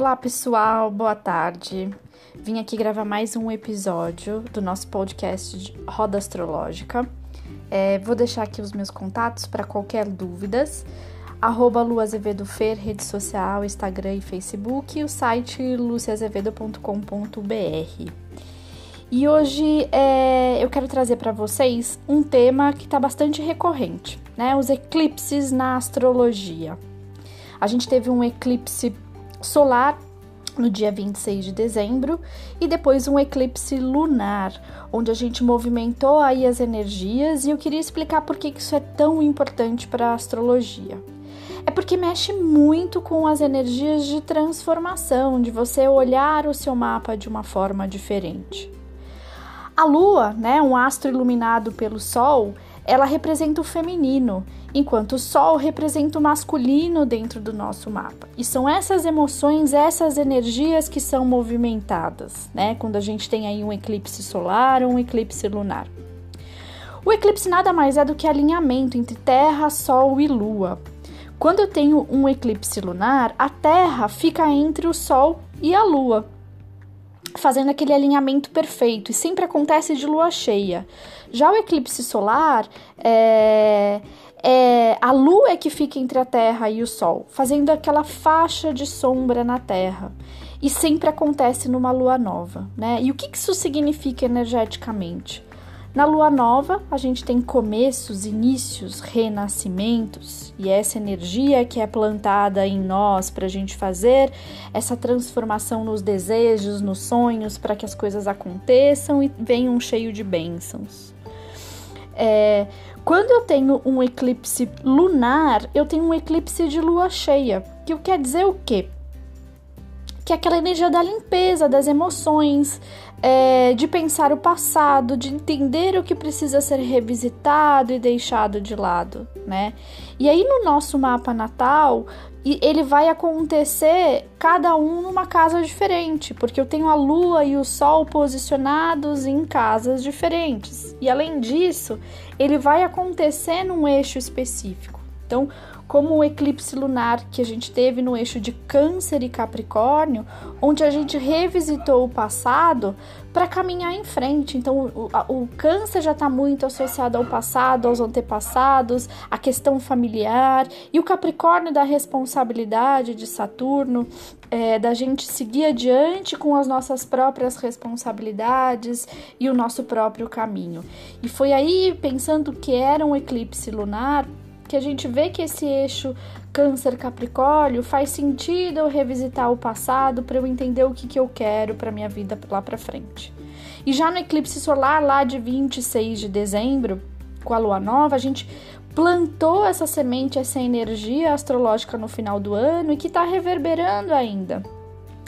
Olá pessoal, boa tarde. Vim aqui gravar mais um episódio do nosso podcast de Roda Astrológica. É, vou deixar aqui os meus contatos para qualquer dúvidas. Arroba Lu Azevedo Fer, rede social, Instagram e Facebook, e o site luciazevedo.com.br. E hoje é, eu quero trazer para vocês um tema que está bastante recorrente, né? Os eclipses na astrologia. A gente teve um eclipse solar no dia 26 de dezembro e depois um eclipse lunar, onde a gente movimentou aí as energias e eu queria explicar por que isso é tão importante para a astrologia. É porque mexe muito com as energias de transformação, de você olhar o seu mapa de uma forma diferente. A Lua, né, um astro iluminado pelo Sol, ela representa o feminino, enquanto o Sol representa o masculino dentro do nosso mapa. E são essas emoções, essas energias que são movimentadas, né? Quando a gente tem aí um eclipse solar ou um eclipse lunar. O eclipse nada mais é do que alinhamento entre Terra, Sol e Lua. Quando eu tenho um eclipse lunar, a Terra fica entre o Sol e a Lua fazendo aquele alinhamento perfeito e sempre acontece de lua cheia. Já o eclipse solar é, é a lua é que fica entre a Terra e o Sol, fazendo aquela faixa de sombra na Terra. E sempre acontece numa lua nova, né? E o que isso significa energeticamente? Na lua nova, a gente tem começos, inícios, renascimentos, e essa energia que é plantada em nós para a gente fazer essa transformação nos desejos, nos sonhos, para que as coisas aconteçam e venham cheio de bênçãos. É, quando eu tenho um eclipse lunar, eu tenho um eclipse de lua cheia, que quer dizer o quê? Que é aquela energia da limpeza das emoções, é, de pensar o passado, de entender o que precisa ser revisitado e deixado de lado, né? E aí no nosso mapa natal, ele vai acontecer cada um numa casa diferente, porque eu tenho a lua e o sol posicionados em casas diferentes. E além disso, ele vai acontecer num eixo específico. Então, como o eclipse lunar que a gente teve no eixo de Câncer e Capricórnio, onde a gente revisitou o passado para caminhar em frente. Então, o, o Câncer já está muito associado ao passado, aos antepassados, à questão familiar, e o Capricórnio da responsabilidade de Saturno, é, da gente seguir adiante com as nossas próprias responsabilidades e o nosso próprio caminho. E foi aí, pensando que era um eclipse lunar, que a gente vê que esse eixo Câncer Capricórnio faz sentido eu revisitar o passado para eu entender o que, que eu quero para minha vida lá para frente. E já no eclipse solar lá de 26 de dezembro, com a lua nova, a gente plantou essa semente, essa energia astrológica no final do ano e que está reverberando ainda.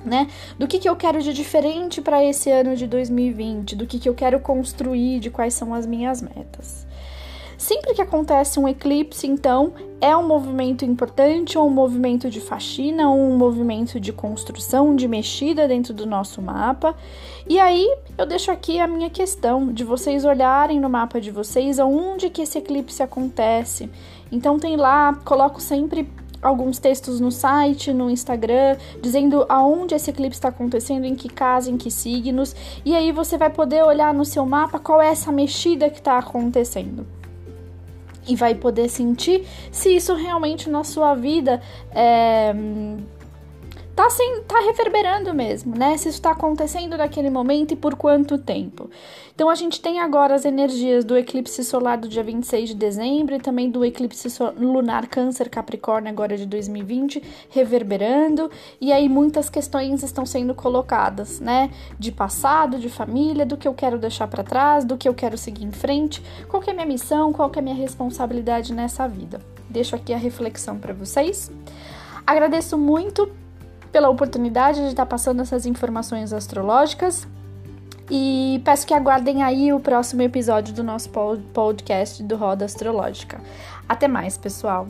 Né? Do que, que eu quero de diferente para esse ano de 2020, do que, que eu quero construir, de quais são as minhas metas. Sempre que acontece um eclipse, então, é um movimento importante, ou um movimento de faxina, ou um movimento de construção, de mexida dentro do nosso mapa. E aí eu deixo aqui a minha questão de vocês olharem no mapa de vocês aonde que esse eclipse acontece. Então tem lá, coloco sempre alguns textos no site, no Instagram, dizendo aonde esse eclipse está acontecendo, em que casa, em que signos, e aí você vai poder olhar no seu mapa qual é essa mexida que está acontecendo e vai poder sentir se isso realmente na sua vida é, tá, sem, tá reverberando mesmo, né? Se isso está acontecendo naquele momento e por quanto tempo. Então a gente tem agora as energias do eclipse solar do dia 26 de dezembro e também do eclipse lunar Câncer Capricórnio agora de 2020 reverberando, e aí muitas questões estão sendo colocadas, né? De passado, de família, do que eu quero deixar para trás, do que eu quero seguir em frente, qual é a minha missão, qual é a minha responsabilidade nessa vida. Deixo aqui a reflexão para vocês. Agradeço muito pela oportunidade de estar passando essas informações astrológicas e peço que aguardem aí o próximo episódio do nosso podcast do Roda Astrológica. Até mais, pessoal!